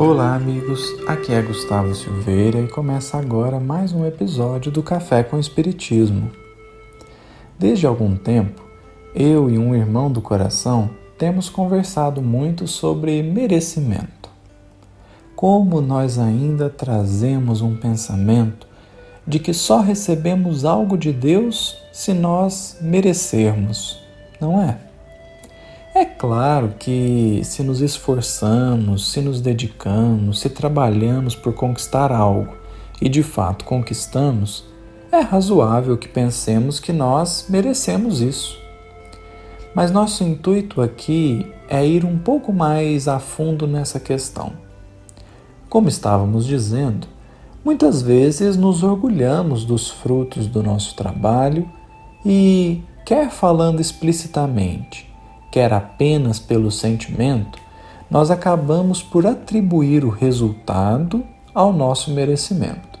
Olá, amigos. Aqui é Gustavo Silveira e começa agora mais um episódio do Café com Espiritismo. Desde algum tempo, eu e um irmão do coração temos conversado muito sobre merecimento. Como nós ainda trazemos um pensamento de que só recebemos algo de Deus se nós merecermos, não é? É claro que se nos esforçamos, se nos dedicamos, se trabalhamos por conquistar algo e de fato conquistamos, é razoável que pensemos que nós merecemos isso. Mas nosso intuito aqui é ir um pouco mais a fundo nessa questão. Como estávamos dizendo, muitas vezes nos orgulhamos dos frutos do nosso trabalho e, quer falando explicitamente, quer apenas pelo sentimento, nós acabamos por atribuir o resultado ao nosso merecimento.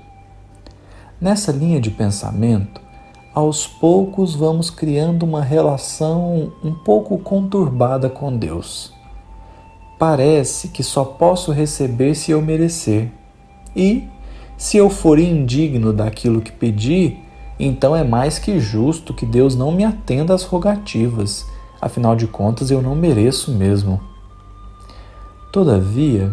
Nessa linha de pensamento, aos poucos vamos criando uma relação um pouco conturbada com Deus. Parece que só posso receber se eu merecer, e, se eu for indigno daquilo que pedi, então é mais que justo que Deus não me atenda às rogativas Afinal de contas, eu não mereço mesmo. Todavia,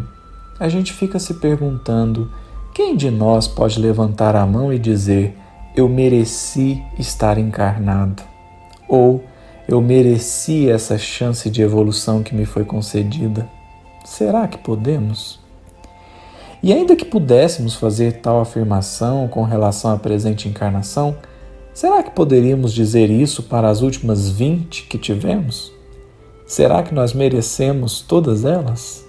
a gente fica se perguntando: quem de nós pode levantar a mão e dizer, eu mereci estar encarnado? Ou eu mereci essa chance de evolução que me foi concedida? Será que podemos? E ainda que pudéssemos fazer tal afirmação com relação à presente encarnação, Será que poderíamos dizer isso para as últimas 20 que tivemos? Será que nós merecemos todas elas?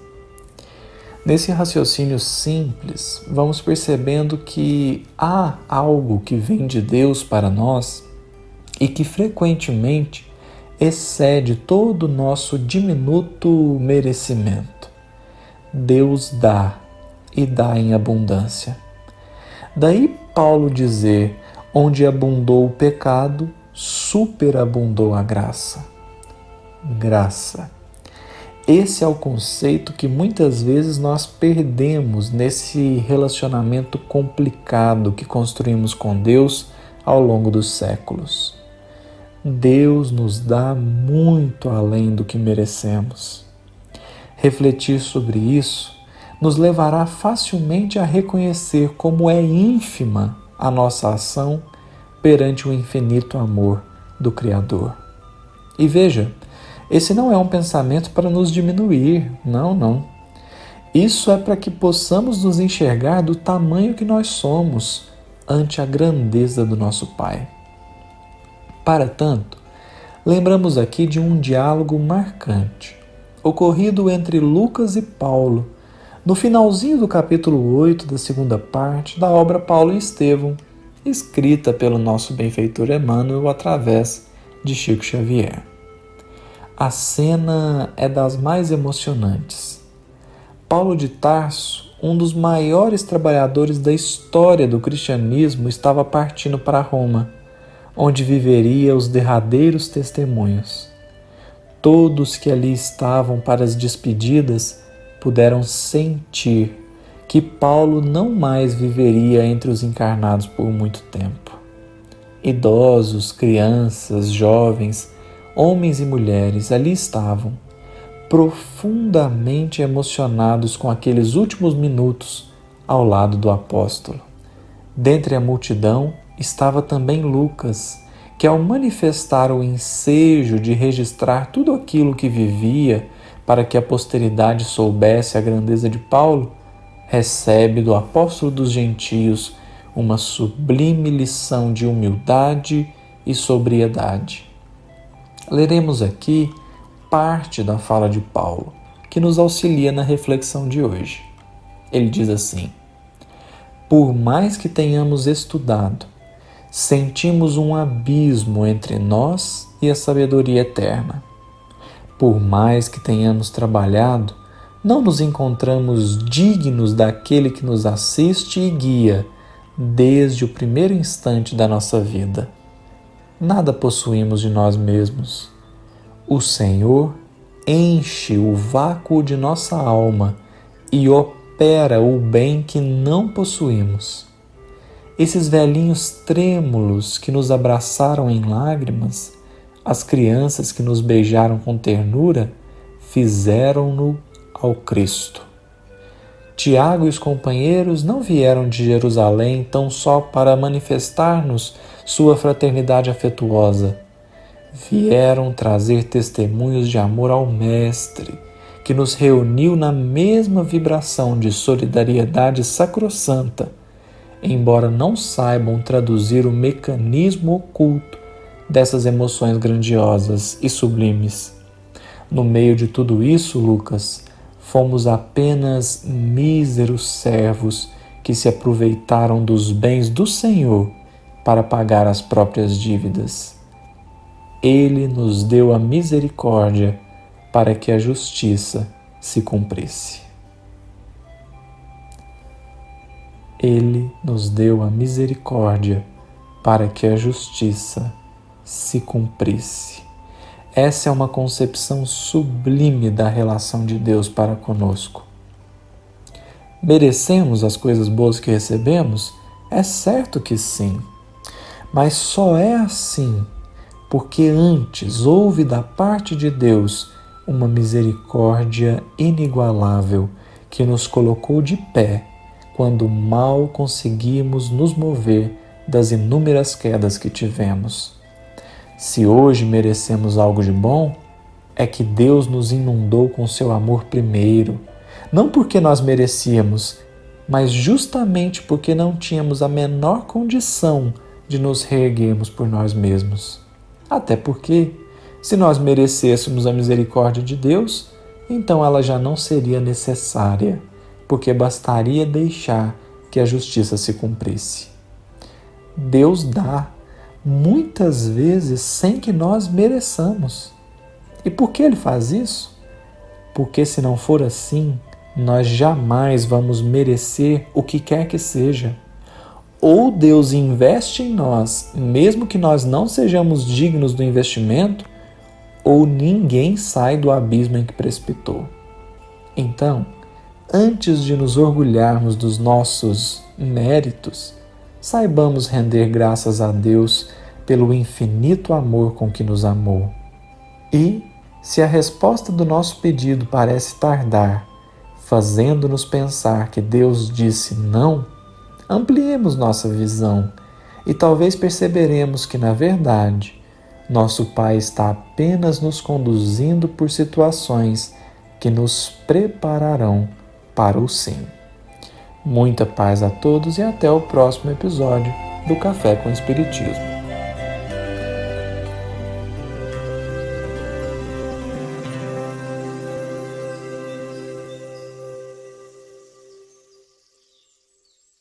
Nesse raciocínio simples, vamos percebendo que há algo que vem de Deus para nós e que frequentemente excede todo o nosso diminuto merecimento. Deus dá e dá em abundância. Daí Paulo dizer Onde abundou o pecado, superabundou a graça. Graça. Esse é o conceito que muitas vezes nós perdemos nesse relacionamento complicado que construímos com Deus ao longo dos séculos. Deus nos dá muito além do que merecemos. Refletir sobre isso nos levará facilmente a reconhecer como é ínfima a nossa ação perante o infinito amor do Criador. E veja, esse não é um pensamento para nos diminuir, não, não. Isso é para que possamos nos enxergar do tamanho que nós somos ante a grandeza do nosso Pai. Para tanto, lembramos aqui de um diálogo marcante ocorrido entre Lucas e Paulo no finalzinho do capítulo 8 da segunda parte da obra Paulo e Estevão, escrita pelo nosso benfeitor Emmanuel através de Chico Xavier. A cena é das mais emocionantes. Paulo de Tarso, um dos maiores trabalhadores da história do cristianismo, estava partindo para Roma, onde viveria os derradeiros testemunhos. Todos que ali estavam para as despedidas puderam sentir que Paulo não mais viveria entre os encarnados por muito tempo. Idosos, crianças, jovens, homens e mulheres ali estavam, profundamente emocionados com aqueles últimos minutos ao lado do apóstolo. Dentre a multidão estava também Lucas, que, ao manifestar o ensejo de registrar tudo aquilo que vivia para que a posteridade soubesse a grandeza de Paulo, recebe do apóstolo dos gentios uma sublime lição de humildade e sobriedade. Leremos aqui parte da fala de Paulo, que nos auxilia na reflexão de hoje. Ele diz assim: Por mais que tenhamos estudado, sentimos um abismo entre nós e a sabedoria eterna por mais que tenhamos trabalhado, não nos encontramos dignos daquele que nos assiste e guia desde o primeiro instante da nossa vida. Nada possuímos de nós mesmos. O Senhor enche o vácuo de nossa alma e recupera o bem que não possuímos. Esses velhinhos trêmulos que nos abraçaram em lágrimas, as crianças que nos beijaram com ternura, fizeram-no ao Cristo. Tiago e os companheiros não vieram de Jerusalém tão só para manifestar-nos sua fraternidade afetuosa. Vieram trazer testemunhos de amor ao Mestre, que nos reuniu na mesma vibração de solidariedade sacrossanta, embora não saibam traduzir o mecanismo oculto dessas emoções grandiosas e sublimes. No meio de tudo isso, Lucas, fomos apenas míseros servos que se aproveitaram dos bens do Senhor para pagar as próprias dívidas. Ele nos deu a misericórdia para que a justiça se cumprisse. Ele nos deu a misericórdia para que a justiça se cumprisse. Essa é uma concepção sublime da relação de Deus para conosco. Merecemos as coisas boas que recebemos? É certo que sim. Mas só é assim porque antes houve da parte de Deus uma misericórdia inigualável que nos colocou de pé quando mal conseguimos nos mover das inúmeras quedas que tivemos. Se hoje merecemos algo de bom, é que Deus nos inundou com seu amor primeiro, não porque nós merecíamos, mas justamente porque não tínhamos a menor condição de nos reerguermos por nós mesmos. Até porque, se nós merecêssemos a misericórdia de Deus, então ela já não seria necessária, porque bastaria deixar que a justiça se cumprisse. Deus dá muitas vezes sem que nós mereçamos. E por que ele faz isso? Porque se não for assim, nós jamais vamos merecer o que quer que seja. Ou Deus investe em nós, mesmo que nós não sejamos dignos do investimento, ou ninguém sai do abismo em que precipitou. Então, antes de nos orgulharmos dos nossos méritos, saibamos render graças a Deus pelo infinito amor com que nos amou. E, se a resposta do nosso pedido parece tardar, fazendo-nos pensar que Deus disse não, ampliemos nossa visão e talvez perceberemos que, na verdade, nosso Pai está apenas nos conduzindo por situações que nos prepararão para o sim. Muita paz a todos e até o próximo episódio do Café com Espiritismo.